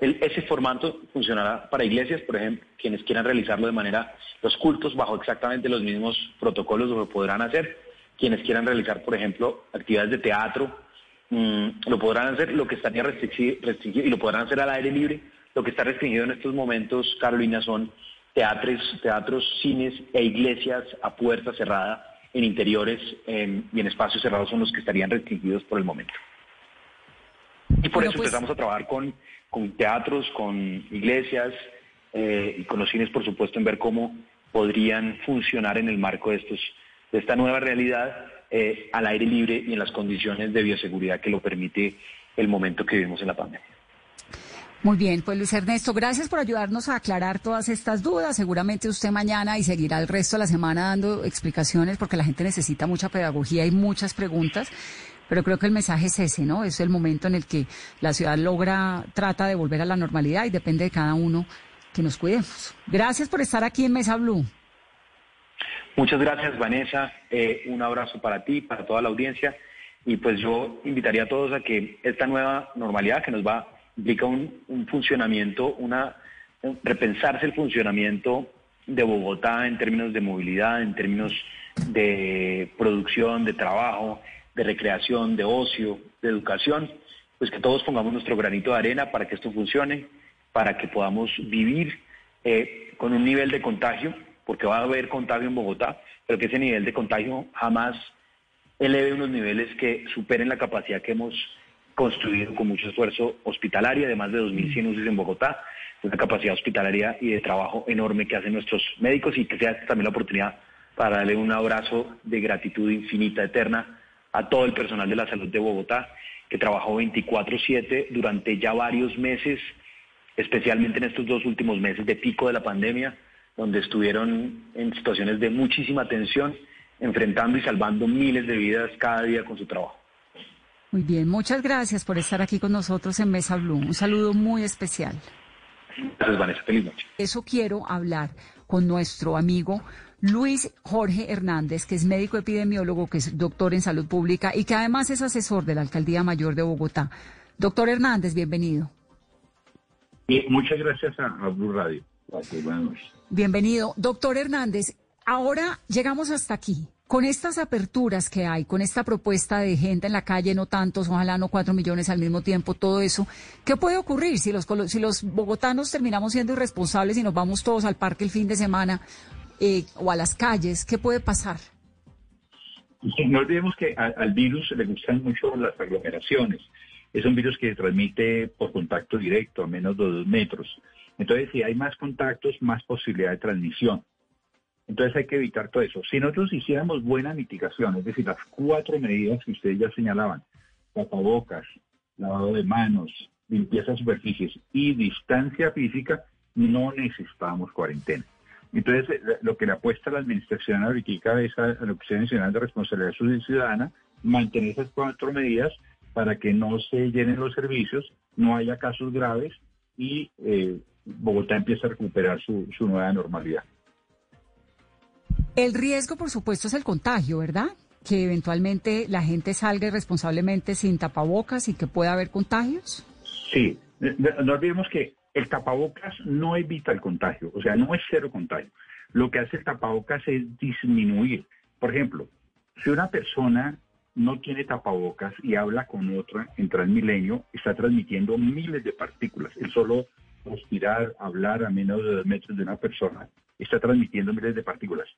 Ese formato funcionará para iglesias, por ejemplo, quienes quieran realizarlo de manera, los cultos bajo exactamente los mismos protocolos lo podrán hacer. Quienes quieran realizar, por ejemplo, actividades de teatro, mm, lo podrán hacer, lo que estaría restringido, y lo podrán hacer al aire libre. Lo que está restringido en estos momentos, Carolina, son teatros, teatros, cines e iglesias a puerta cerrada en interiores y en espacios cerrados son los que estarían restringidos por el momento. Y por eso pues empezamos a trabajar con, con teatros, con iglesias eh, y con los cines, por supuesto, en ver cómo podrían funcionar en el marco de, estos, de esta nueva realidad eh, al aire libre y en las condiciones de bioseguridad que lo permite el momento que vivimos en la pandemia. Muy bien, pues Luis Ernesto, gracias por ayudarnos a aclarar todas estas dudas. Seguramente usted mañana y seguirá el resto de la semana dando explicaciones porque la gente necesita mucha pedagogía y muchas preguntas. Pero creo que el mensaje es ese, ¿no? Es el momento en el que la ciudad logra, trata de volver a la normalidad y depende de cada uno que nos cuidemos. Gracias por estar aquí en Mesa Blue. Muchas gracias, Vanessa. Eh, un abrazo para ti, para toda la audiencia. Y pues yo invitaría a todos a que esta nueva normalidad que nos va implica un, funcionamiento, una repensarse el funcionamiento de Bogotá en términos de movilidad, en términos de producción, de trabajo, de recreación, de ocio, de educación, pues que todos pongamos nuestro granito de arena para que esto funcione, para que podamos vivir eh, con un nivel de contagio, porque va a haber contagio en Bogotá, pero que ese nivel de contagio jamás eleve unos niveles que superen la capacidad que hemos construido con mucho esfuerzo hospitalaria de más de 2.100 UCIs en Bogotá, una capacidad hospitalaria y de trabajo enorme que hacen nuestros médicos y que sea también la oportunidad para darle un abrazo de gratitud infinita, eterna a todo el personal de la salud de Bogotá, que trabajó 24/7 durante ya varios meses, especialmente en estos dos últimos meses de pico de la pandemia, donde estuvieron en situaciones de muchísima tensión, enfrentando y salvando miles de vidas cada día con su trabajo. Muy bien, muchas gracias por estar aquí con nosotros en Mesa Blue. Un saludo muy especial. Gracias, Vanessa. Feliz noche. Eso quiero hablar con nuestro amigo Luis Jorge Hernández, que es médico epidemiólogo, que es doctor en salud pública y que además es asesor de la Alcaldía Mayor de Bogotá. Doctor Hernández, bienvenido. muchas gracias a, Blue Radio. Bienvenido. Doctor Hernández, ahora llegamos hasta aquí con estas aperturas que hay, con esta propuesta de gente en la calle, no tantos, ojalá no cuatro millones al mismo tiempo, todo eso, ¿qué puede ocurrir si los, si los bogotanos terminamos siendo irresponsables y nos vamos todos al parque el fin de semana eh, o a las calles? ¿Qué puede pasar? No olvidemos que al virus le gustan mucho las aglomeraciones. Es un virus que se transmite por contacto directo, a menos de dos metros. Entonces, si hay más contactos, más posibilidad de transmisión. Entonces hay que evitar todo eso. Si nosotros hiciéramos buena mitigación, es decir, las cuatro medidas que ustedes ya señalaban, tapabocas, lavado de manos, limpieza de superficies y distancia física, no necesitamos cuarentena. Entonces, eh, lo que le apuesta la Administración ahorita es a la Oficina Nacional de Responsabilidad Ciudadana mantener esas cuatro medidas para que no se llenen los servicios, no haya casos graves y eh, Bogotá empiece a recuperar su nueva normalidad. El riesgo, por supuesto, es el contagio, ¿verdad? Que eventualmente la gente salga irresponsablemente sin tapabocas y que pueda haber contagios. Sí, no olvidemos que el tapabocas no evita el contagio, o sea, no es cero contagio. Lo que hace el tapabocas es disminuir. Por ejemplo, si una persona no tiene tapabocas y habla con otra en Transmilenio, está transmitiendo miles de partículas. El solo respirar, hablar a menos de dos metros de una persona está transmitiendo miles de partículas.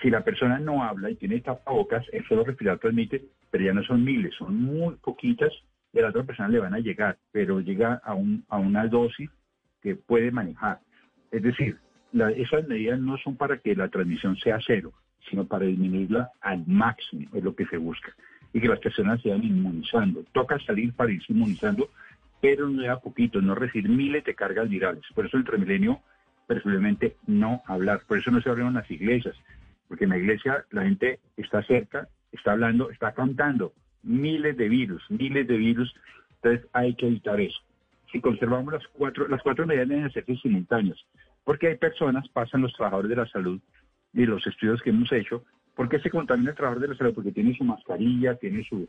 Si la persona no habla y tiene tapabocas, el solo respirar transmite, pero ya no son miles, son muy poquitas a la otra persona le van a llegar, pero llega a, un, a una dosis que puede manejar. Es decir, esas medidas no son para que la transmisión sea cero, sino para disminuirla al máximo, es lo que se busca. Y que las personas se vayan inmunizando. Toca salir para irse inmunizando, pero no da poquito, no recibir miles de cargas virales. Por eso el Transmilenio preferiblemente no hablar. Por eso no se abren las iglesias, porque en la iglesia la gente está cerca, está hablando, está contando miles de virus, miles de virus. Entonces hay que evitar eso. Si conservamos las cuatro, las cuatro medidas deben ser simultáneas, porque hay personas, pasan los trabajadores de la salud y los estudios que hemos hecho, ¿Por qué se contamina el trabajador de la salud? Porque tiene su mascarilla, tiene su,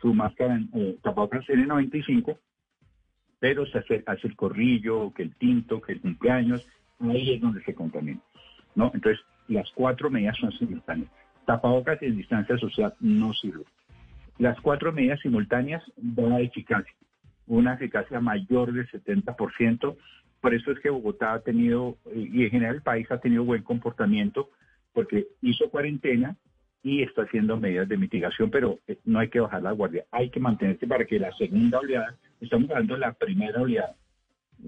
su máscara eh, tapabocas N95, pero se hace, hace, el corrillo, que el tinto, que el cumpleaños, ahí es donde se contamina. ¿no? Entonces, las cuatro medidas son simultáneas. Tapabocas en distancia social no sirve. Las cuatro medidas simultáneas dan eficacia, una eficacia mayor del 70%. Por eso es que Bogotá ha tenido, y en general el país ha tenido buen comportamiento, porque hizo cuarentena y está haciendo medidas de mitigación, pero eh, no hay que bajar la guardia, hay que mantenerse para que la segunda oleada, estamos hablando de la primera oleada,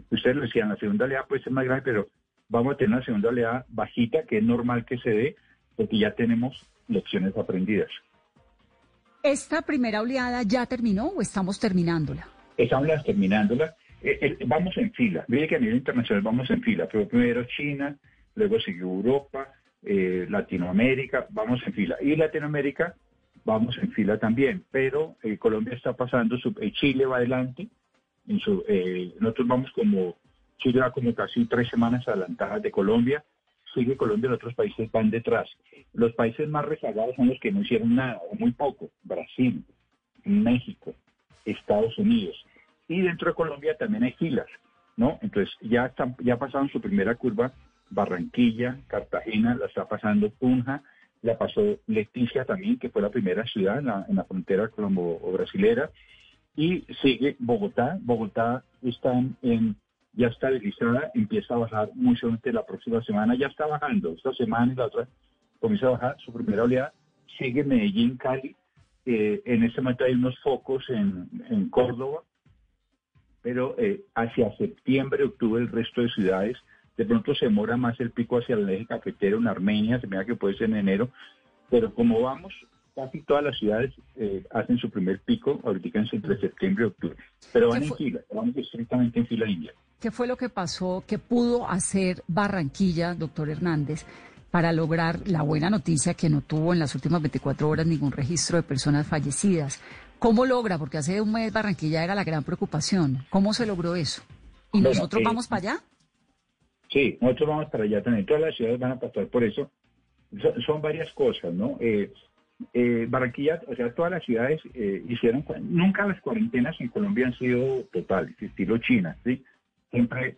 ustedes lo decían, la segunda oleada puede ser más grave, pero vamos a tener una segunda oleada bajita, que es normal que se dé, porque ya tenemos lecciones aprendidas. ¿Esta primera oleada ya terminó o estamos terminándola? Estamos terminándola. Eh, eh, vamos en fila. Mire que a nivel internacional vamos en fila, pero primero China, luego sigue Europa, eh, Latinoamérica, vamos en fila. Y Latinoamérica vamos en fila también, pero Colombia está pasando, su, Chile va adelante, nosotros vamos como, Chile va como casi tres semanas adelantadas de Colombia, sigue Colombia, los otros países van detrás. Los países más rezagados son los que no hicieron nada, o muy poco, Brasil, México, Estados Unidos. Y dentro de Colombia también hay filas, ¿no? Entonces ya, están, ya pasaron su primera curva Barranquilla, Cartagena, la está pasando Tunja, la pasó Leticia también, que fue la primera ciudad en la, frontera colombo-brasilera, y sigue Bogotá. Bogotá está en, ya está deslizada, empieza a bajar muy solamente la próxima semana, ya está bajando, esta semana y la otra comienza a bajar su primera oleada, sigue Medellín, Cali, eh, en este momento hay unos focos en, en Córdoba, pero eh, hacia septiembre, octubre el resto de ciudades de pronto se demora más el pico hacia el eje cafetero en Armenia, se mira que puede ser en enero, pero como vamos, casi todas las ciudades eh, hacen su primer pico ahorita entre septiembre y octubre, pero van en fila, vamos estrictamente en fila india. ¿Qué fue lo que pasó, qué pudo hacer Barranquilla, doctor Hernández, para lograr la buena noticia que no tuvo en las últimas 24 horas ningún registro de personas fallecidas? ¿Cómo logra? Porque hace un mes Barranquilla era la gran preocupación. ¿Cómo se logró eso? ¿Y nosotros eh, vamos para allá? Sí, nosotros vamos para allá también. Todas las ciudades van a pasar por eso. Son, varias cosas, ¿no? Eh, eh, Barranquilla, o sea, todas las ciudades eh, hicieron, nunca las cuarentenas en Colombia han sido totales, estilo China, ¿sí? Siempre,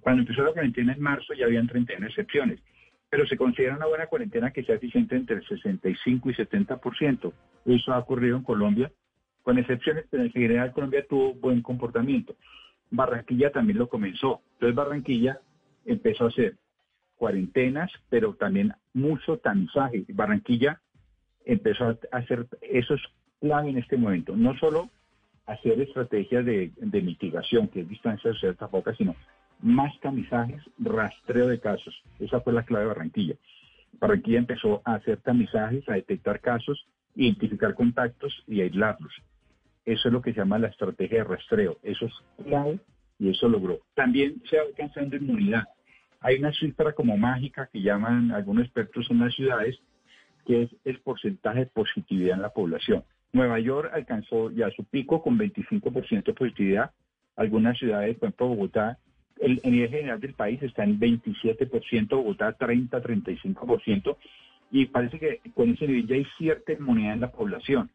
cuando empezó la cuarentena en marzo ya habían 31 excepciones, pero se considera una buena cuarentena que sea eficiente entre el 65 y 70%. Eso ha ocurrido en Colombia, con excepciones, pero en general Colombia tuvo buen comportamiento. Barranquilla también lo comenzó. Entonces Barranquilla empezó a hacer cuarentenas, pero también mucho tamizaje. Barranquilla empezó a hacer, eso es clave en este momento, no solo hacer estrategias de, mitigación, que es distancia de cierta poca, sino más tamizajes, rastreo de casos. Esa fue la clave de Barranquilla. Barranquilla empezó a hacer tamizajes, a detectar casos, identificar contactos y aislarlos. Eso es lo que se llama la estrategia de rastreo. Eso es clave y eso logró. También se va alcanzando inmunidad. Hay una cifra como mágica que llaman algunos expertos en las ciudades, que es el porcentaje de positividad en la población. Nueva York alcanzó ya su pico con 25% de positividad. Algunas ciudades, por ejemplo Bogotá, el, nivel general del país está en 27%, Bogotá 30, 35%, y parece que con ese nivel ya hay cierta inmunidad en la población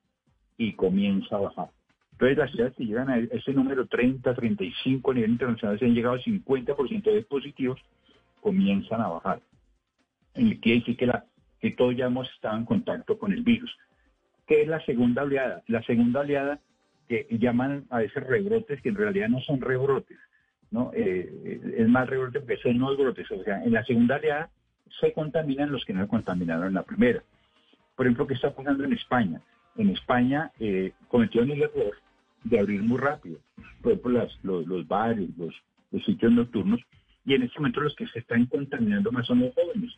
y comienza a bajar. Entonces las ciudades que llegan a ese número 30, 35 a nivel internacional, se han llegado al 50% de positivos, comienzan a bajar. Quiere decir que, la, que todos ya hemos estado en contacto con el virus. ¿Qué es la segunda oleada? La segunda oleada que llaman a veces rebrotes, que en realidad no son rebrotes, ¿no? Eh, es más rebrote porque son no brotes. O sea, en la segunda oleada se contaminan los que no contaminaron en la primera. Por ejemplo, ¿qué está pasando en España? En España eh, cometieron el error de abrir muy rápido. Por ejemplo, las, los, bares, los, sitios nocturnos, y en este momento los que se están contaminando más son los jóvenes.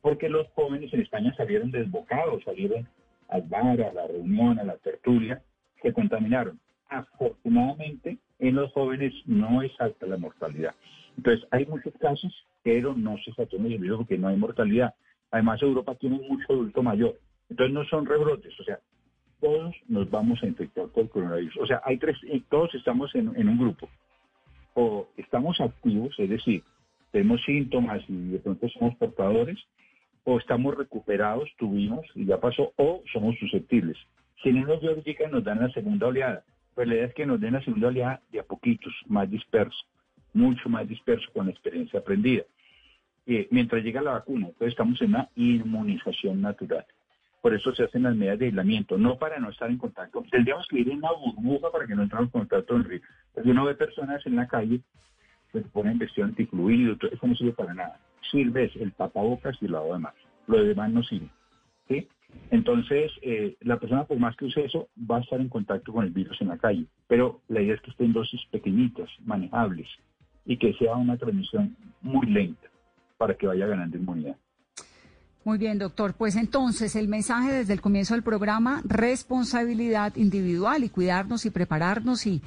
Porque los jóvenes en España salieron desbocados, salieron al bar, a la reunión, a la tertulia, se contaminaron. Afortunadamente, en los jóvenes no es alta la mortalidad. Entonces, hay muchos casos, pero no se satúan el virus porque no hay mortalidad. Además, Europa tiene mucho adulto mayor. Entonces, no son rebrotes. O sea, todos nos vamos a infectar por coronavirus. O sea, hay tres, todos estamos en, un grupo. O estamos activos, es decir, tenemos síntomas y de pronto somos portadores, o estamos recuperados, tuvimos y ya pasó, o somos susceptibles. Si no nos diagnostican, nos dan la segunda oleada. Pues la idea es que nos den la segunda oleada de a poquitos, más disperso, mucho más disperso con la experiencia aprendida. Eh, mientras llega la vacuna, entonces estamos en una inmunización natural. Por eso se hacen las medidas de aislamiento, no para no estar en contacto. Tendríamos que ir en una burbuja para que no entremos en contacto con el río. Porque uno ve personas en la calle se ponen vestido anticluido, eso no sirve para nada. Sirve el tapabocas y el lado de manos. Lo demás no sirve. ¿sí? Entonces, eh, la persona, por más que use eso, va a estar en contacto con el virus en la calle. Pero la idea es que estén dosis pequeñitas, manejables, y que sea una transmisión muy lenta para que vaya ganando inmunidad. Muy bien, doctor. Pues entonces el mensaje desde el comienzo del programa, responsabilidad individual y cuidarnos y prepararnos y,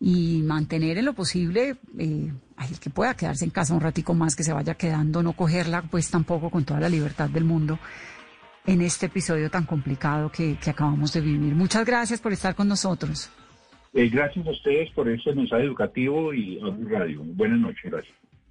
y mantener en lo posible, eh, el que pueda quedarse en casa un ratico más, que se vaya quedando, no cogerla pues tampoco con toda la libertad del mundo en este episodio tan complicado que, que acabamos de vivir. Muchas gracias por estar con nosotros. Eh, gracias a ustedes por ese mensaje educativo y a Radio. Buenas noches, gracias.